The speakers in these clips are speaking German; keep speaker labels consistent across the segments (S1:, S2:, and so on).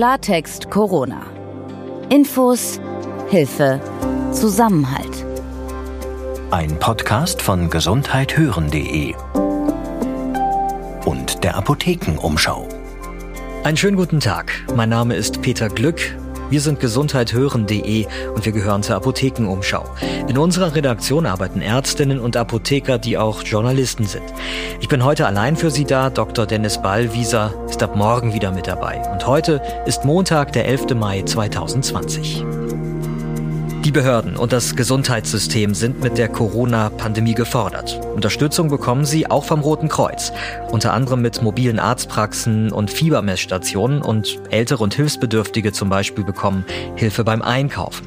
S1: Klartext Corona. Infos, Hilfe, Zusammenhalt.
S2: Ein Podcast von gesundheithören.de und der Apothekenumschau.
S3: Einen schönen guten Tag. Mein Name ist Peter Glück. Wir sind gesundheithören.de und wir gehören zur Apothekenumschau. In unserer Redaktion arbeiten Ärztinnen und Apotheker, die auch Journalisten sind. Ich bin heute allein für Sie da. Dr. Dennis Ballwieser ist ab morgen wieder mit dabei. Und heute ist Montag, der 11. Mai 2020. Die Behörden und das Gesundheitssystem sind mit der Corona-Pandemie gefordert. Unterstützung bekommen sie auch vom Roten Kreuz, unter anderem mit mobilen Arztpraxen und Fiebermessstationen und Ältere und Hilfsbedürftige zum Beispiel bekommen Hilfe beim Einkaufen.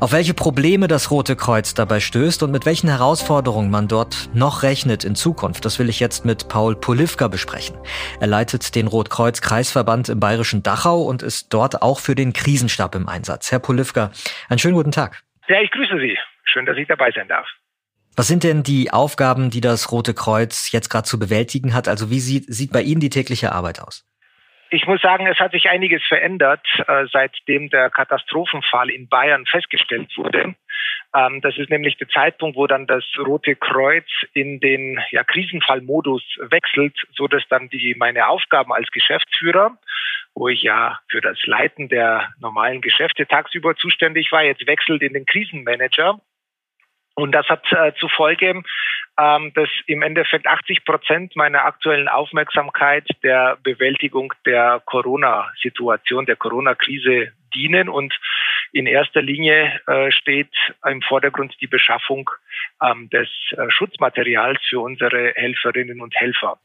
S3: Auf welche Probleme das Rote Kreuz dabei stößt und mit welchen Herausforderungen man dort noch rechnet in Zukunft, das will ich jetzt mit Paul Polivka besprechen. Er leitet den Rotkreuz-Kreisverband im bayerischen Dachau und ist dort auch für den Krisenstab im Einsatz. Herr Polivka, einen schönen guten Tag.
S4: Ja, ich grüße Sie. Schön, dass ich dabei sein darf.
S3: Was sind denn die Aufgaben, die das Rote Kreuz jetzt gerade zu bewältigen hat? Also wie sieht, sieht bei Ihnen die tägliche Arbeit aus?
S4: Ich muss sagen, es hat sich einiges verändert, äh, seitdem der Katastrophenfall in Bayern festgestellt wurde. Ähm, das ist nämlich der Zeitpunkt, wo dann das Rote Kreuz in den ja, Krisenfallmodus wechselt, so dass dann die meine Aufgaben als Geschäftsführer, wo ich ja für das Leiten der normalen Geschäfte tagsüber zuständig war, jetzt wechselt in den Krisenmanager. Und das hat äh, zur Folge, ähm, dass im Endeffekt 80 Prozent meiner aktuellen Aufmerksamkeit der Bewältigung der Corona-Situation, der Corona-Krise dienen. Und in erster Linie äh, steht im Vordergrund die Beschaffung ähm, des äh, Schutzmaterials für unsere Helferinnen und Helfer.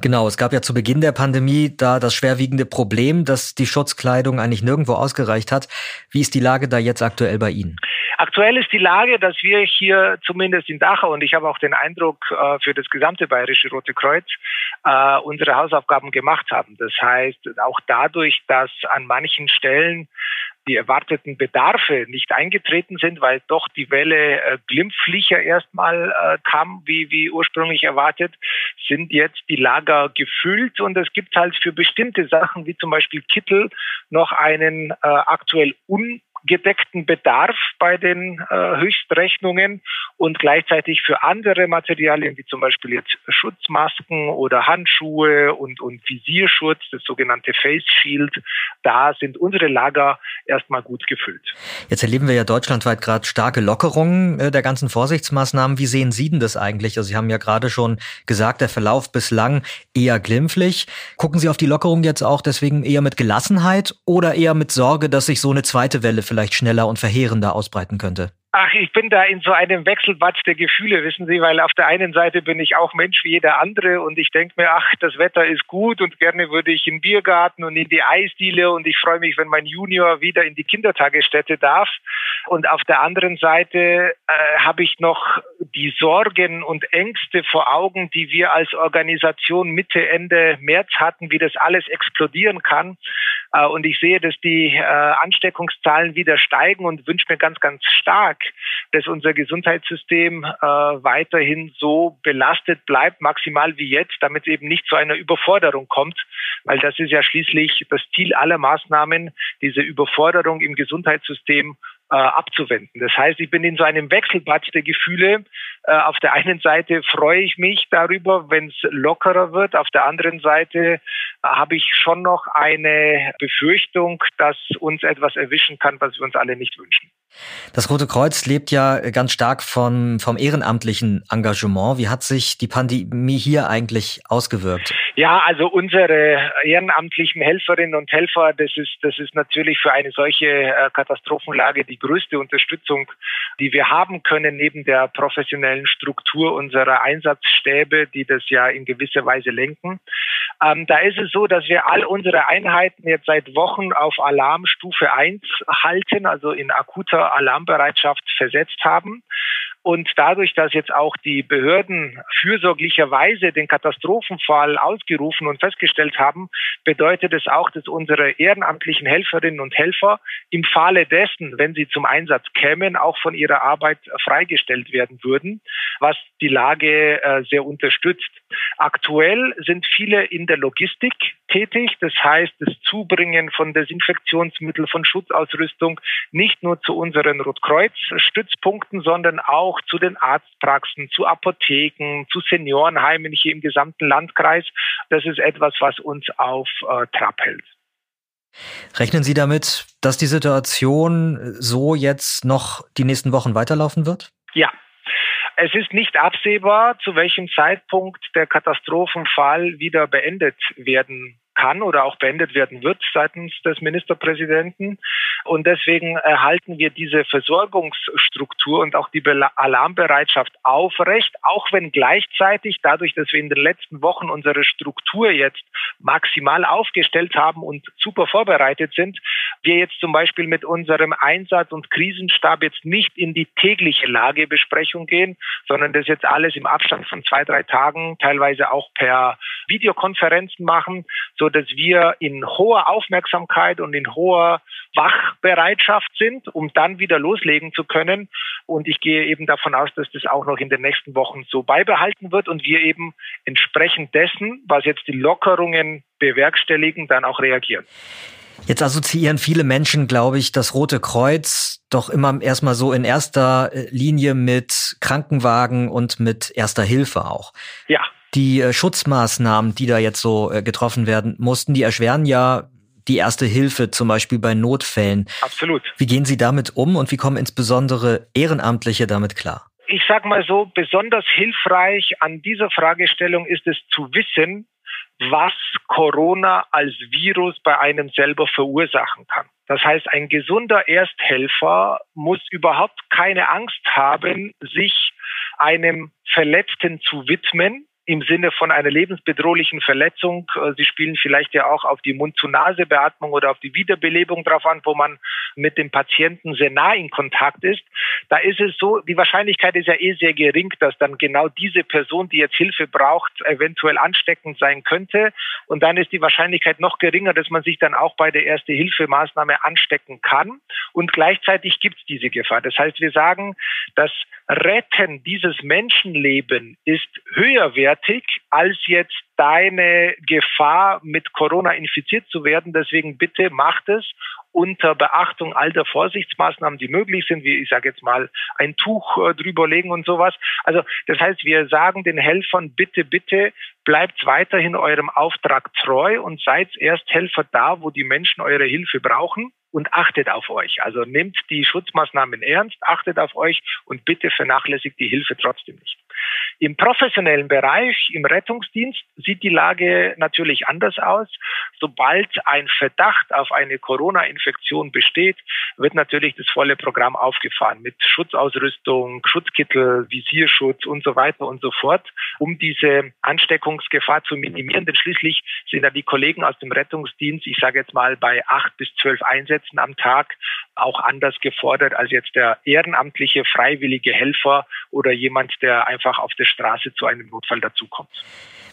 S3: Genau, es gab ja zu Beginn der Pandemie da das schwerwiegende Problem, dass die Schutzkleidung eigentlich nirgendwo ausgereicht hat. Wie ist die Lage da jetzt aktuell bei Ihnen?
S4: Aktuell ist die Lage, dass wir hier zumindest in Dachau und ich habe auch den Eindruck äh, für das gesamte Bayerische Rote Kreuz äh, unsere Hausaufgaben gemacht haben. Das heißt, auch dadurch, dass an manchen Stellen die erwarteten Bedarfe nicht eingetreten sind, weil doch die Welle äh, glimpflicher erstmal äh, kam, wie, wie ursprünglich erwartet, sind jetzt die Lager gefüllt und es gibt halt für bestimmte Sachen, wie zum Beispiel Kittel, noch einen äh, aktuell un gedeckten Bedarf bei den äh, Höchstrechnungen und gleichzeitig für andere Materialien wie zum Beispiel jetzt Schutzmasken oder Handschuhe und, und Visierschutz, das sogenannte Face Shield, da sind unsere Lager erstmal gut gefüllt.
S3: Jetzt erleben wir ja deutschlandweit gerade starke Lockerungen äh, der ganzen Vorsichtsmaßnahmen. Wie sehen Sie denn das eigentlich? Also Sie haben ja gerade schon gesagt, der Verlauf bislang eher glimpflich. Gucken Sie auf die Lockerung jetzt auch deswegen eher mit Gelassenheit oder eher mit Sorge, dass sich so eine zweite Welle vielleicht schneller und verheerender ausbreiten könnte?
S4: Ach, ich bin da in so einem Wechselbad der Gefühle, wissen Sie, weil auf der einen Seite bin ich auch Mensch wie jeder andere und ich denke mir, ach, das Wetter ist gut und gerne würde ich in den Biergarten und in die Eisdiele und ich freue mich, wenn mein Junior wieder in die Kindertagesstätte darf. Und auf der anderen Seite äh, habe ich noch die Sorgen und Ängste vor Augen, die wir als Organisation Mitte, Ende März hatten, wie das alles explodieren kann. Äh, und ich sehe, dass die äh, Ansteckungszahlen wieder steigen und wünsche mir ganz, ganz stark, dass unser Gesundheitssystem äh, weiterhin so belastet bleibt, maximal wie jetzt, damit es eben nicht zu einer Überforderung kommt, weil das ist ja schließlich das Ziel aller Maßnahmen, diese Überforderung im Gesundheitssystem äh, abzuwenden. Das heißt, ich bin in so einem Wechselbad der Gefühle. Äh, auf der einen Seite freue ich mich darüber, wenn es lockerer wird. Auf der anderen Seite habe ich schon noch eine Befürchtung, dass uns etwas erwischen kann, was wir uns alle nicht wünschen.
S3: Das Rote Kreuz lebt ja ganz stark von, vom ehrenamtlichen Engagement. Wie hat sich die Pandemie hier eigentlich ausgewirkt?
S4: Ja, also unsere ehrenamtlichen Helferinnen und Helfer, das ist, das ist natürlich für eine solche äh, Katastrophenlage die größte Unterstützung, die wir haben können, neben der professionellen Struktur unserer Einsatzstäbe, die das ja in gewisser Weise lenken. Ähm, da ist es so, dass wir all unsere Einheiten jetzt seit Wochen auf Alarmstufe 1 halten, also in akuter Alarmbereitschaft versetzt haben. Und dadurch, dass jetzt auch die Behörden fürsorglicherweise den Katastrophenfall ausgerufen und festgestellt haben, bedeutet es auch, dass unsere ehrenamtlichen Helferinnen und Helfer im Falle dessen, wenn sie zum Einsatz kämen, auch von ihrer Arbeit freigestellt werden würden, was die Lage äh, sehr unterstützt. Aktuell sind viele in der Logistik tätig. Das heißt, das Zubringen von Desinfektionsmitteln, von Schutzausrüstung nicht nur zu unseren Rotkreuz-Stützpunkten, sondern auch zu den Arztpraxen, zu Apotheken, zu Seniorenheimen hier im gesamten Landkreis. Das ist etwas, was uns auf äh, Trab hält.
S3: Rechnen Sie damit, dass die Situation so jetzt noch die nächsten Wochen weiterlaufen wird?
S4: Ja, es ist nicht absehbar, zu welchem Zeitpunkt der Katastrophenfall wieder beendet werden kann oder auch beendet werden wird seitens des Ministerpräsidenten. Und deswegen erhalten wir diese Versorgungsstruktur und auch die Alarmbereitschaft aufrecht, auch wenn gleichzeitig dadurch, dass wir in den letzten Wochen unsere Struktur jetzt maximal aufgestellt haben und super vorbereitet sind, wir jetzt zum Beispiel mit unserem Einsatz- und Krisenstab jetzt nicht in die tägliche Lagebesprechung gehen, sondern das jetzt alles im Abstand von zwei, drei Tagen, teilweise auch per Videokonferenzen machen, so dass wir in hoher Aufmerksamkeit und in hoher Wachbereitschaft sind, um dann wieder loslegen zu können. Und ich gehe eben davon aus, dass das auch noch in den nächsten Wochen so beibehalten wird und wir eben entsprechend dessen, was jetzt die Lockerungen bewerkstelligen, dann auch reagieren.
S3: Jetzt assoziieren viele Menschen, glaube ich, das Rote Kreuz doch immer erstmal so in erster Linie mit Krankenwagen und mit erster Hilfe auch.
S4: Ja.
S3: Die äh, Schutzmaßnahmen, die da jetzt so äh, getroffen werden mussten, die erschweren ja die erste Hilfe, zum Beispiel bei Notfällen.
S4: Absolut.
S3: Wie gehen Sie damit um und wie kommen insbesondere Ehrenamtliche damit klar?
S4: Ich sage mal so, besonders hilfreich an dieser Fragestellung ist es zu wissen, was Corona als Virus bei einem selber verursachen kann. Das heißt, ein gesunder Ersthelfer muss überhaupt keine Angst haben, sich einem Verletzten zu widmen, im Sinne von einer lebensbedrohlichen Verletzung. Äh, Sie spielen vielleicht ja auch auf die Mund-zu-Nase-Beatmung oder auf die Wiederbelebung drauf an, wo man mit dem Patienten sehr nah in Kontakt ist. Da ist es so, die Wahrscheinlichkeit ist ja eh sehr gering, dass dann genau diese Person, die jetzt Hilfe braucht, eventuell ansteckend sein könnte. Und dann ist die Wahrscheinlichkeit noch geringer, dass man sich dann auch bei der Erste-Hilfe-Maßnahme anstecken kann. Und gleichzeitig gibt es diese Gefahr. Das heißt, wir sagen, das Retten dieses Menschenleben ist höherwertig als jetzt deine Gefahr, mit Corona infiziert zu werden. Deswegen bitte macht es unter Beachtung all der Vorsichtsmaßnahmen, die möglich sind, wie ich sage jetzt mal ein Tuch äh, drüberlegen und sowas. Also das heißt, wir sagen den Helfern bitte, bitte bleibt weiterhin eurem Auftrag treu und seid erst Helfer da, wo die Menschen eure Hilfe brauchen und achtet auf euch. Also nehmt die Schutzmaßnahmen ernst, achtet auf euch und bitte vernachlässigt die Hilfe trotzdem nicht. Im professionellen Bereich, im Rettungsdienst, sieht die Lage natürlich anders aus. Sobald ein Verdacht auf eine Corona-Infektion besteht, wird natürlich das volle Programm aufgefahren mit Schutzausrüstung, Schutzkittel, Visierschutz und so weiter und so fort, um diese Ansteckungsgefahr zu minimieren. Denn schließlich sind ja die Kollegen aus dem Rettungsdienst, ich sage jetzt mal bei acht bis zwölf Einsätzen am Tag, auch anders gefordert als jetzt der ehrenamtliche, freiwillige Helfer oder jemand, der einfach auf der Straße zu einem Notfall dazukommt.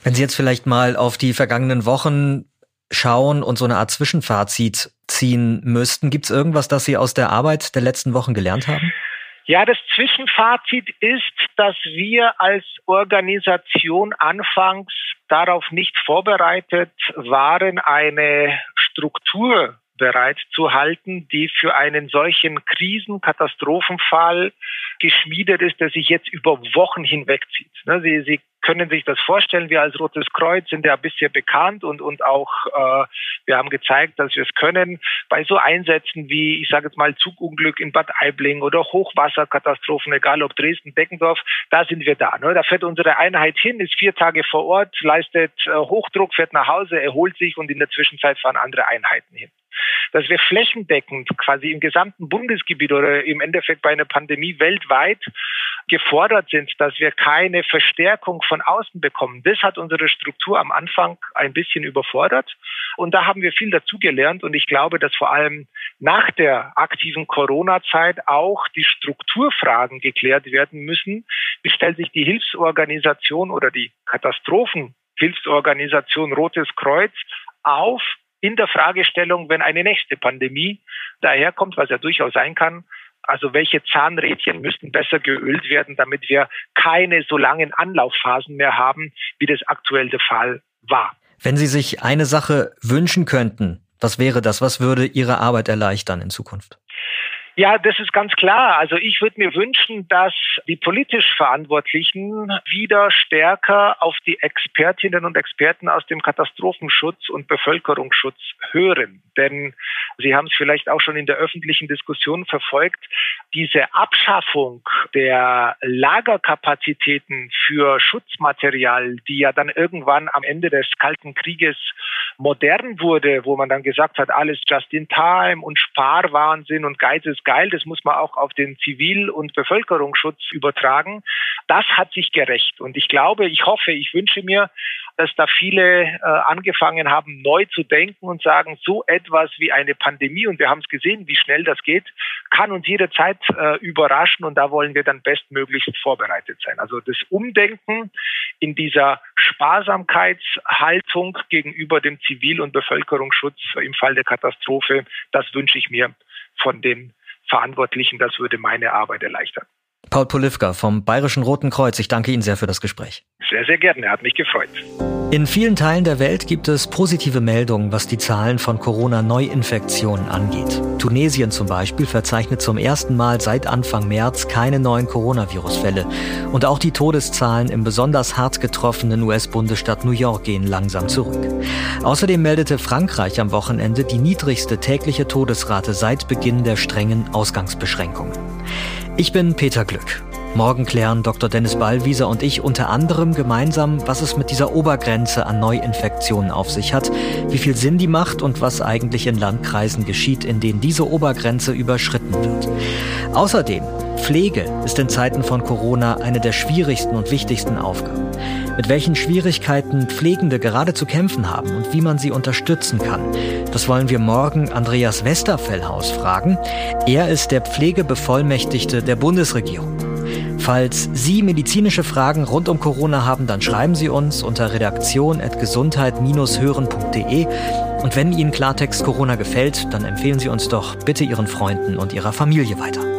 S3: Wenn Sie jetzt vielleicht mal auf die vergangenen Wochen schauen und so eine Art Zwischenfazit ziehen müssten, gibt es irgendwas, das Sie aus der Arbeit der letzten Wochen gelernt haben?
S4: Ja, das Zwischenfazit ist, dass wir als Organisation anfangs darauf nicht vorbereitet waren, eine Struktur bereitzuhalten, die für einen solchen Krisen-, Katastrophenfall geschmiedet ist, der sich jetzt über Wochen hinwegzieht. Ne, Sie, Sie können sich das vorstellen. Wir als Rotes Kreuz sind ja bisher bekannt und, und auch äh, wir haben gezeigt, dass wir es können. Bei so Einsätzen wie, ich sage jetzt mal, Zugunglück in Bad Aibling oder Hochwasserkatastrophen, egal ob Dresden, Deckendorf, da sind wir da. Ne? Da fährt unsere Einheit hin, ist vier Tage vor Ort, leistet äh, Hochdruck, fährt nach Hause, erholt sich und in der Zwischenzeit fahren andere Einheiten hin dass wir flächendeckend quasi im gesamten Bundesgebiet oder im Endeffekt bei einer Pandemie weltweit gefordert sind, dass wir keine Verstärkung von außen bekommen. Das hat unsere Struktur am Anfang ein bisschen überfordert. Und da haben wir viel dazugelernt. Und ich glaube, dass vor allem nach der aktiven Corona-Zeit auch die Strukturfragen geklärt werden müssen. Wie stellt sich die Hilfsorganisation oder die Katastrophenhilfsorganisation Rotes Kreuz auf in der Fragestellung, wenn eine nächste Pandemie daherkommt, was ja durchaus sein kann, Also welche Zahnrädchen müssten besser geölt werden, damit wir keine so langen Anlaufphasen mehr haben, wie das aktuell der Fall war.
S3: Wenn Sie sich eine Sache wünschen könnten, was wäre das? Was würde Ihre Arbeit erleichtern in Zukunft?
S4: Ja, das ist ganz klar. Also ich würde mir wünschen, dass die politisch Verantwortlichen wieder stärker auf die Expertinnen und Experten aus dem Katastrophenschutz und Bevölkerungsschutz hören. Denn Sie haben es vielleicht auch schon in der öffentlichen Diskussion verfolgt, diese Abschaffung der Lagerkapazitäten für Schutzmaterial, die ja dann irgendwann am Ende des Kalten Krieges modern wurde, wo man dann gesagt hat, alles just in time und Sparwahnsinn und Geiz ist geil, das muss man auch auf den Zivil- und Bevölkerungsschutz übertragen. Das hat sich gerecht. Und ich glaube, ich hoffe, ich wünsche mir, dass da viele äh, angefangen haben, neu zu denken und sagen, so etwas wie eine Pandemie, und wir haben es gesehen, wie schnell das geht, kann uns jederzeit äh, überraschen und da wollen wir dann bestmöglichst vorbereitet sein. Also das Umdenken in dieser Sparsamkeitshaltung gegenüber dem Zivil- und Bevölkerungsschutz im Fall der Katastrophe, das wünsche ich mir von den Verantwortlichen. Das würde meine Arbeit erleichtern.
S3: Paul Polivka vom Bayerischen Roten Kreuz, ich danke Ihnen sehr für das Gespräch.
S4: Sehr, sehr gerne, hat mich gefreut.
S3: In vielen Teilen der Welt gibt es positive Meldungen, was die Zahlen von Corona-Neuinfektionen angeht. Tunesien zum Beispiel verzeichnet zum ersten Mal seit Anfang März keine neuen Coronavirus-Fälle. Und auch die Todeszahlen im besonders hart getroffenen US-Bundesstaat New York gehen langsam zurück. Außerdem meldete Frankreich am Wochenende die niedrigste tägliche Todesrate seit Beginn der strengen Ausgangsbeschränkungen. Ich bin Peter Glück. Morgen klären Dr. Dennis Ballwieser und ich unter anderem gemeinsam, was es mit dieser Obergrenze an Neuinfektionen auf sich hat, wie viel Sinn die macht und was eigentlich in Landkreisen geschieht, in denen diese Obergrenze überschritten wird. Außerdem, Pflege ist in Zeiten von Corona eine der schwierigsten und wichtigsten Aufgaben. Mit welchen Schwierigkeiten Pflegende gerade zu kämpfen haben und wie man sie unterstützen kann, das wollen wir morgen Andreas Westerfellhaus fragen. Er ist der Pflegebevollmächtigte der Bundesregierung. Falls Sie medizinische Fragen rund um Corona haben, dann schreiben Sie uns unter redaktion.gesundheit-hören.de. Und wenn Ihnen Klartext Corona gefällt, dann empfehlen Sie uns doch bitte Ihren Freunden und Ihrer Familie weiter.